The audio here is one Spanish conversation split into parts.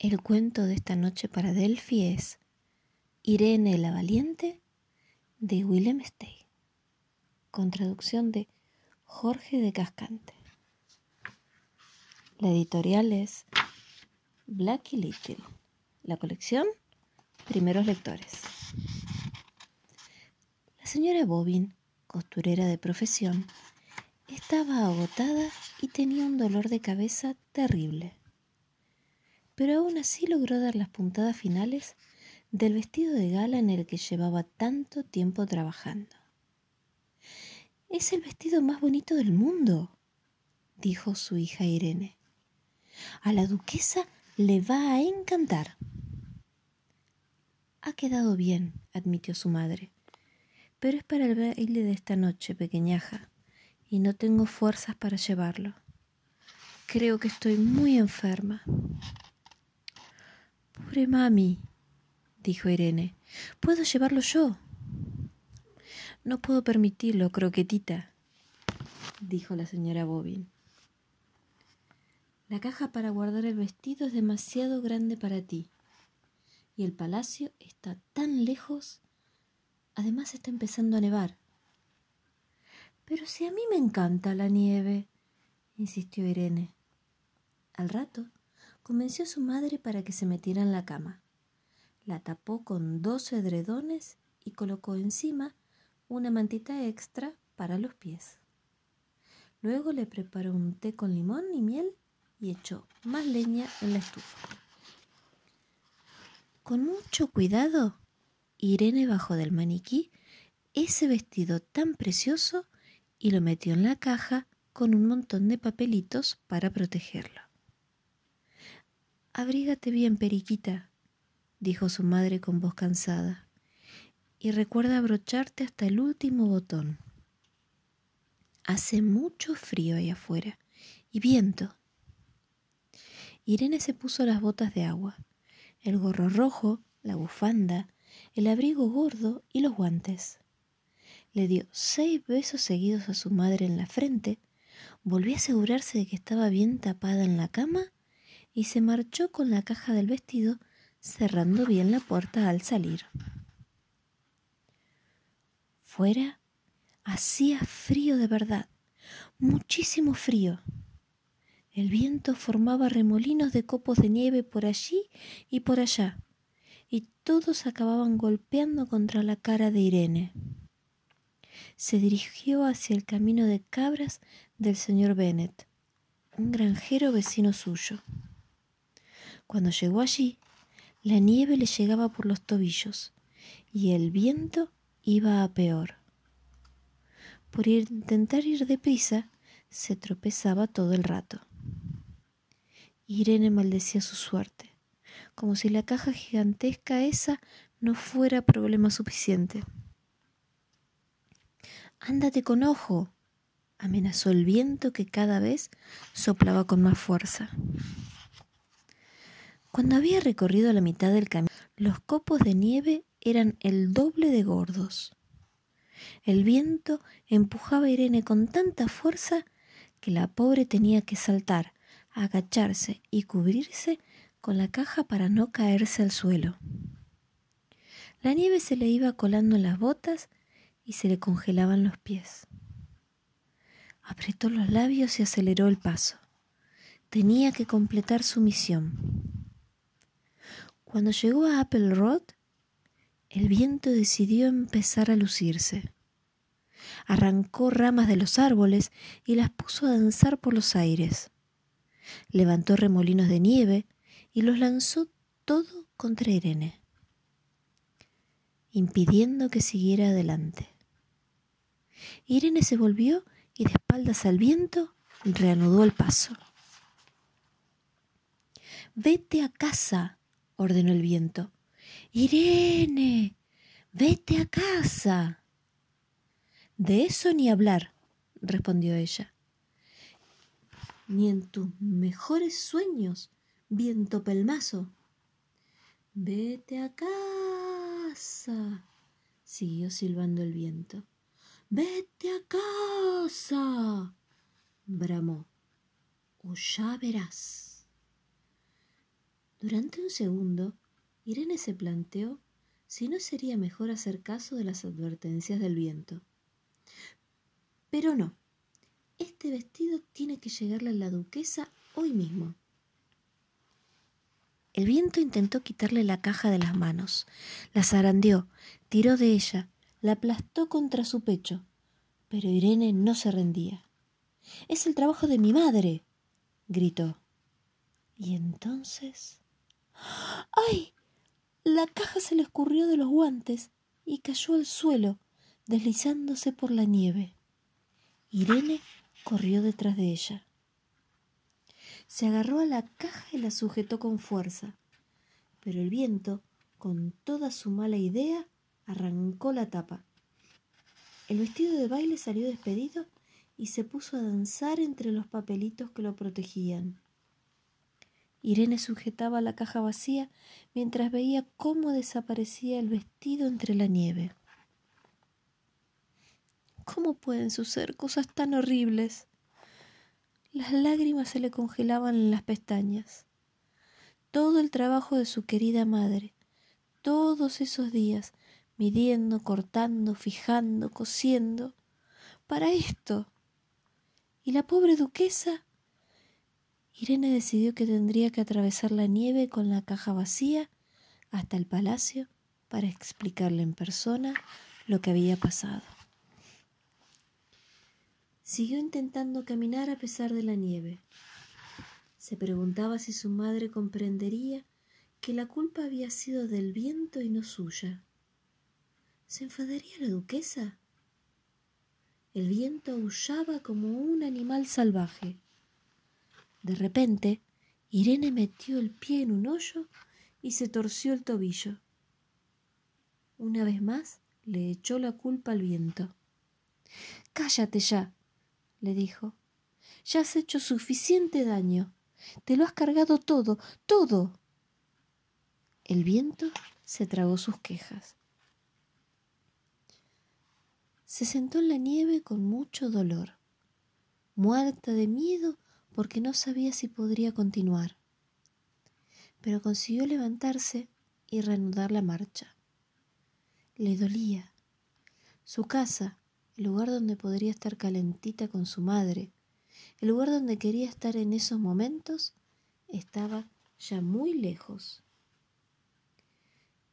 El cuento de esta noche para Delphi es Irene la Valiente de Willem Stey, con traducción de Jorge de Cascante. La editorial es Black y Little. La colección Primeros Lectores. La señora Bobin, costurera de profesión, estaba agotada y tenía un dolor de cabeza terrible pero aún así logró dar las puntadas finales del vestido de gala en el que llevaba tanto tiempo trabajando. Es el vestido más bonito del mundo, dijo su hija Irene. A la duquesa le va a encantar. Ha quedado bien, admitió su madre, pero es para el baile de esta noche, pequeñaja, y no tengo fuerzas para llevarlo. Creo que estoy muy enferma. Pobre mami, dijo Irene. ¿Puedo llevarlo yo? No puedo permitirlo, croquetita, dijo la señora Bobin. La caja para guardar el vestido es demasiado grande para ti. Y el palacio está tan lejos. Además está empezando a nevar. Pero si a mí me encanta la nieve, insistió Irene. Al rato convenció a su madre para que se metiera en la cama. La tapó con dos edredones y colocó encima una mantita extra para los pies. Luego le preparó un té con limón y miel y echó más leña en la estufa. Con mucho cuidado, Irene bajó del maniquí ese vestido tan precioso y lo metió en la caja con un montón de papelitos para protegerlo. Abrígate bien, Periquita, dijo su madre con voz cansada, y recuerda abrocharte hasta el último botón. Hace mucho frío ahí afuera y viento. Irene se puso las botas de agua, el gorro rojo, la bufanda, el abrigo gordo y los guantes. Le dio seis besos seguidos a su madre en la frente, volvió a asegurarse de que estaba bien tapada en la cama y se marchó con la caja del vestido cerrando bien la puerta al salir. Fuera hacía frío de verdad, muchísimo frío. El viento formaba remolinos de copos de nieve por allí y por allá, y todos acababan golpeando contra la cara de Irene. Se dirigió hacia el camino de cabras del señor Bennet, un granjero vecino suyo. Cuando llegó allí, la nieve le llegaba por los tobillos y el viento iba a peor. Por intentar ir deprisa, se tropezaba todo el rato. Irene maldecía su suerte, como si la caja gigantesca esa no fuera problema suficiente. Ándate con ojo, amenazó el viento que cada vez soplaba con más fuerza. Cuando había recorrido la mitad del camino, los copos de nieve eran el doble de gordos. El viento empujaba a Irene con tanta fuerza que la pobre tenía que saltar, agacharse y cubrirse con la caja para no caerse al suelo. La nieve se le iba colando en las botas y se le congelaban los pies. Apretó los labios y aceleró el paso. Tenía que completar su misión. Cuando llegó a Apple Road, el viento decidió empezar a lucirse. Arrancó ramas de los árboles y las puso a danzar por los aires. Levantó remolinos de nieve y los lanzó todo contra Irene, impidiendo que siguiera adelante. Irene se volvió y de espaldas al viento reanudó el paso. Vete a casa, ordenó el viento. Irene, vete a casa. De eso ni hablar, respondió ella. Ni en tus mejores sueños, viento pelmazo. Vete a casa, siguió silbando el viento. Vete a casa, bramó. O ya verás. Durante un segundo, Irene se planteó si no sería mejor hacer caso de las advertencias del viento. Pero no, este vestido tiene que llegarle a la duquesa hoy mismo. El viento intentó quitarle la caja de las manos, la zarandeó, tiró de ella, la aplastó contra su pecho, pero Irene no se rendía. Es el trabajo de mi madre, gritó. Y entonces... ¡Ay! La caja se le escurrió de los guantes y cayó al suelo, deslizándose por la nieve. Irene corrió detrás de ella. Se agarró a la caja y la sujetó con fuerza, pero el viento, con toda su mala idea, arrancó la tapa. El vestido de baile salió despedido y se puso a danzar entre los papelitos que lo protegían. Irene sujetaba la caja vacía mientras veía cómo desaparecía el vestido entre la nieve. ¿Cómo pueden suceder cosas tan horribles? Las lágrimas se le congelaban en las pestañas. Todo el trabajo de su querida madre, todos esos días, midiendo, cortando, fijando, cosiendo, para esto. ¿Y la pobre duquesa? Irene decidió que tendría que atravesar la nieve con la caja vacía hasta el palacio para explicarle en persona lo que había pasado. Siguió intentando caminar a pesar de la nieve. Se preguntaba si su madre comprendería que la culpa había sido del viento y no suya. ¿Se enfadaría la duquesa? El viento aullaba como un animal salvaje. De repente, Irene metió el pie en un hoyo y se torció el tobillo. Una vez más le echó la culpa al viento. Cállate ya, le dijo. Ya has hecho suficiente daño. Te lo has cargado todo, todo. El viento se tragó sus quejas. Se sentó en la nieve con mucho dolor, muerta de miedo porque no sabía si podría continuar. Pero consiguió levantarse y reanudar la marcha. Le dolía. Su casa, el lugar donde podría estar calentita con su madre, el lugar donde quería estar en esos momentos, estaba ya muy lejos.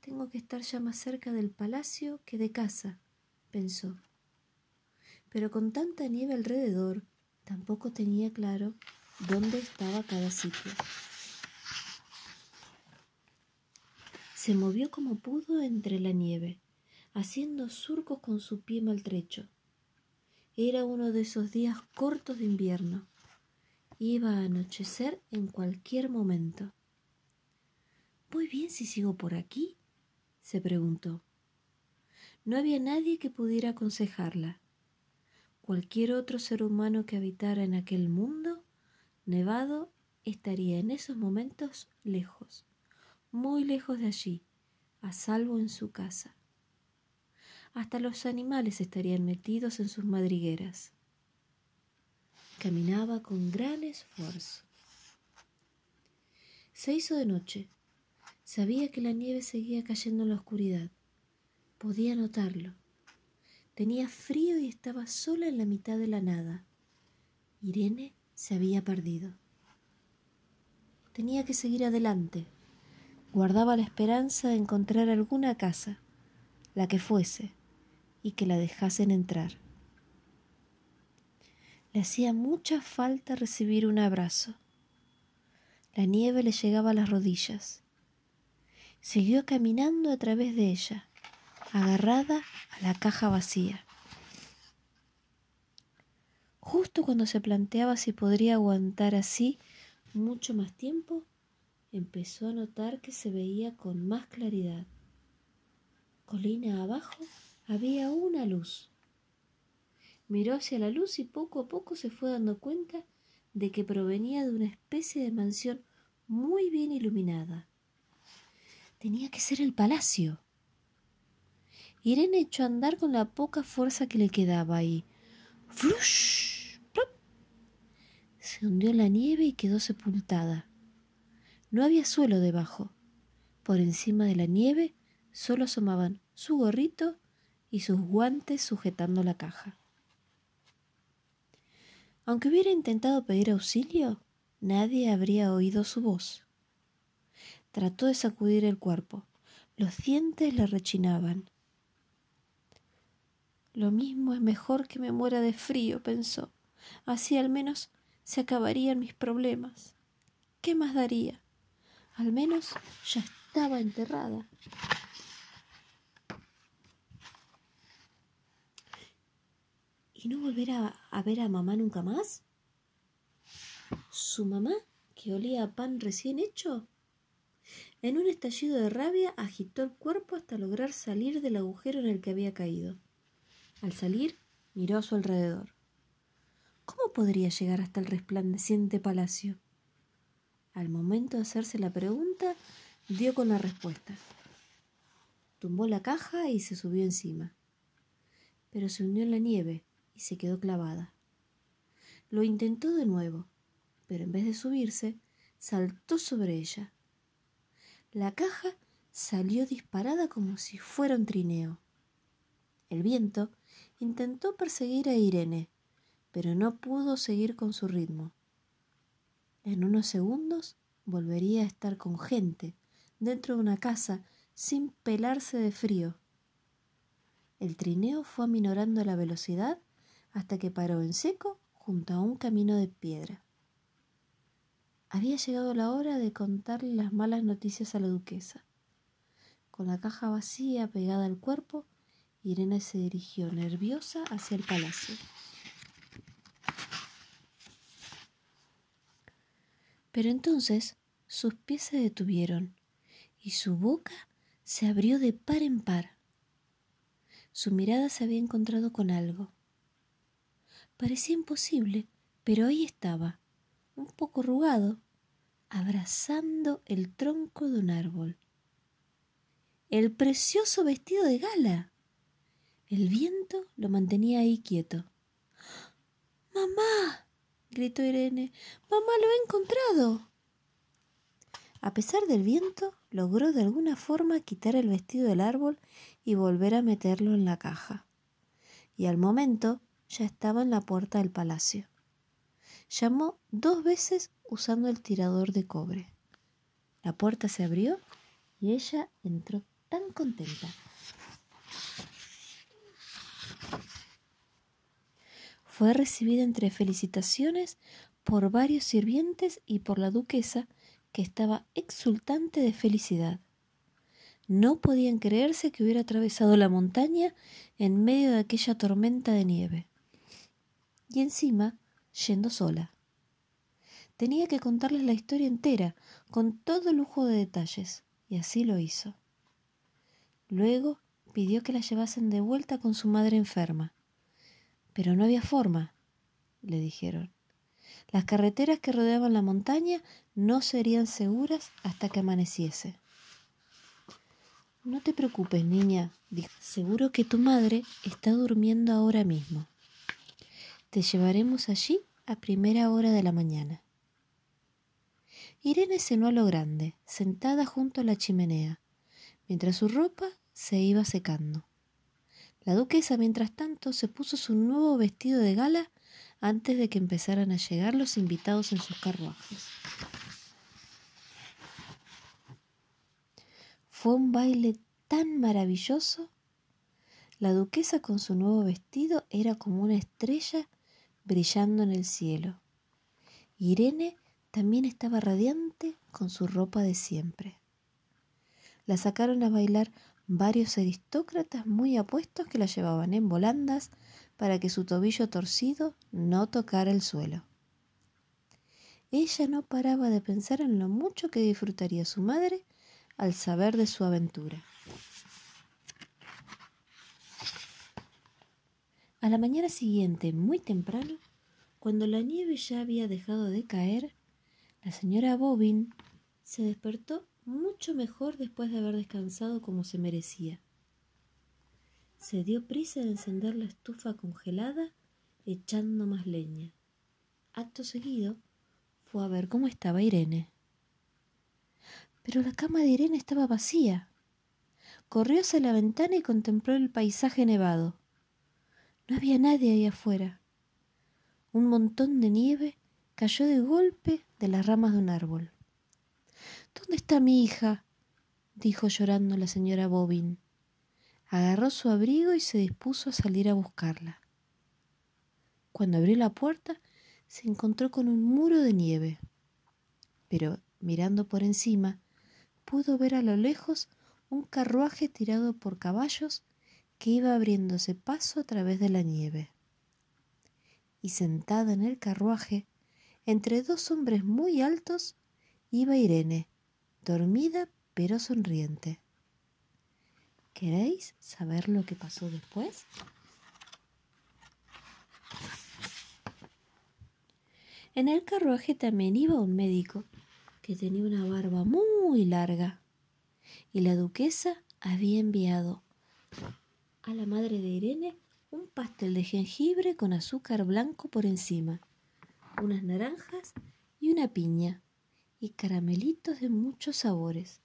Tengo que estar ya más cerca del palacio que de casa, pensó. Pero con tanta nieve alrededor, tampoco tenía claro dónde estaba cada sitio. Se movió como pudo entre la nieve haciendo surcos con su pie maltrecho. Era uno de esos días cortos de invierno. Iba a anochecer en cualquier momento. ¿Voy bien si sigo por aquí? se preguntó. No había nadie que pudiera aconsejarla. Cualquier otro ser humano que habitara en aquel mundo nevado estaría en esos momentos lejos, muy lejos de allí, a salvo en su casa hasta los animales estarían metidos en sus madrigueras. Caminaba con gran esfuerzo. Se hizo de noche. Sabía que la nieve seguía cayendo en la oscuridad. Podía notarlo. Tenía frío y estaba sola en la mitad de la nada. Irene se había perdido. Tenía que seguir adelante. Guardaba la esperanza de encontrar alguna casa, la que fuese, y que la dejasen entrar. Le hacía mucha falta recibir un abrazo. La nieve le llegaba a las rodillas. Siguió caminando a través de ella, agarrada a la caja vacía. Justo cuando se planteaba si podría aguantar así mucho más tiempo, empezó a notar que se veía con más claridad. Colina abajo había una luz. Miró hacia la luz y poco a poco se fue dando cuenta de que provenía de una especie de mansión muy bien iluminada. Tenía que ser el palacio. Irene echó a andar con la poca fuerza que le quedaba y ¡flush! Se hundió en la nieve y quedó sepultada. No había suelo debajo. Por encima de la nieve solo asomaban su gorrito y sus guantes sujetando la caja. Aunque hubiera intentado pedir auxilio, nadie habría oído su voz. Trató de sacudir el cuerpo. Los dientes le rechinaban. Lo mismo es mejor que me muera de frío, pensó. Así al menos se acabarían mis problemas. ¿Qué más daría? Al menos ya estaba enterrada. ¿Y no volver a, ver a mamá nunca más? ¿Su mamá, que olía a pan recién hecho? En un estallido de rabia agitó el cuerpo hasta lograr salir del agujero en el que había caído. Al salir, miró a su alrededor. ¿Cómo podría llegar hasta el resplandeciente palacio? Al momento de hacerse la pregunta, dio con la respuesta. Tumbó la caja y se subió encima. Pero se hundió en la nieve y se quedó clavada. Lo intentó de nuevo, pero en vez de subirse, saltó sobre ella. La caja salió disparada como si fuera un trineo. El viento intentó perseguir a Irene, pero no pudo seguir con su ritmo. En unos segundos volvería a estar con gente dentro de una casa sin pelarse de frío. El trineo fue aminorando la velocidad hasta que paró en seco junto a un camino de piedra. Había llegado la hora de contarle las malas noticias a la duquesa. Con la caja vacía pegada al cuerpo, Irene se dirigió nerviosa hacia el palacio. Pero entonces sus pies se detuvieron y su boca se abrió de par en par. Su mirada se había encontrado con algo. Parecía imposible, pero ahí estaba, un poco arrugado, abrazando el tronco de un árbol. El precioso vestido de gala. El viento lo mantenía ahí quieto. ¡Mamá! gritó Irene. ¡Mamá lo he encontrado! A pesar del viento, logró de alguna forma quitar el vestido del árbol y volver a meterlo en la caja. Y al momento ya estaba en la puerta del palacio. Llamó dos veces usando el tirador de cobre. La puerta se abrió y ella entró tan contenta. Fue recibida entre felicitaciones por varios sirvientes y por la duquesa, que estaba exultante de felicidad. No podían creerse que hubiera atravesado la montaña en medio de aquella tormenta de nieve. Y encima, yendo sola. Tenía que contarles la historia entera, con todo lujo de detalles, y así lo hizo. Luego pidió que la llevasen de vuelta con su madre enferma. Pero no había forma, le dijeron. Las carreteras que rodeaban la montaña no serían seguras hasta que amaneciese. No te preocupes, niña, dijo. Seguro que tu madre está durmiendo ahora mismo. Te llevaremos allí a primera hora de la mañana. Irene cenó a lo grande, sentada junto a la chimenea, mientras su ropa se iba secando. La duquesa, mientras tanto, se puso su nuevo vestido de gala antes de que empezaran a llegar los invitados en sus carruajes. Fue un baile tan maravilloso. La duquesa con su nuevo vestido era como una estrella brillando en el cielo. Irene también estaba radiante con su ropa de siempre. La sacaron a bailar varios aristócratas muy apuestos que la llevaban en volandas para que su tobillo torcido no tocara el suelo. Ella no paraba de pensar en lo mucho que disfrutaría su madre al saber de su aventura. A la mañana siguiente, muy temprano, cuando la nieve ya había dejado de caer, la señora Bobin se despertó mucho mejor después de haber descansado como se merecía. Se dio prisa de encender la estufa congelada echando más leña. Acto seguido fue a ver cómo estaba Irene. Pero la cama de Irene estaba vacía. Corrió hacia la ventana y contempló el paisaje nevado. No había nadie ahí afuera. Un montón de nieve cayó de golpe de las ramas de un árbol. ¿Dónde está mi hija? dijo llorando la señora Bobin. Agarró su abrigo y se dispuso a salir a buscarla. Cuando abrió la puerta, se encontró con un muro de nieve. Pero, mirando por encima, pudo ver a lo lejos un carruaje tirado por caballos que iba abriéndose paso a través de la nieve. Y sentada en el carruaje, entre dos hombres muy altos, iba Irene, dormida pero sonriente. ¿Queréis saber lo que pasó después? En el carruaje también iba un médico que tenía una barba muy larga y la duquesa había enviado a la madre de Irene un pastel de jengibre con azúcar blanco por encima, unas naranjas y una piña y caramelitos de muchos sabores.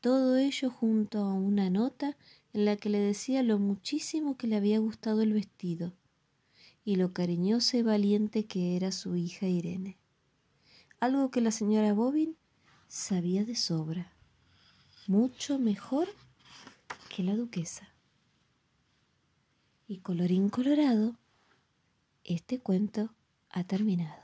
Todo ello junto a una nota en la que le decía lo muchísimo que le había gustado el vestido y lo cariñosa y valiente que era su hija Irene. Algo que la señora Bobin sabía de sobra, mucho mejor que la duquesa. Y colorín colorado, este cuento ha terminado.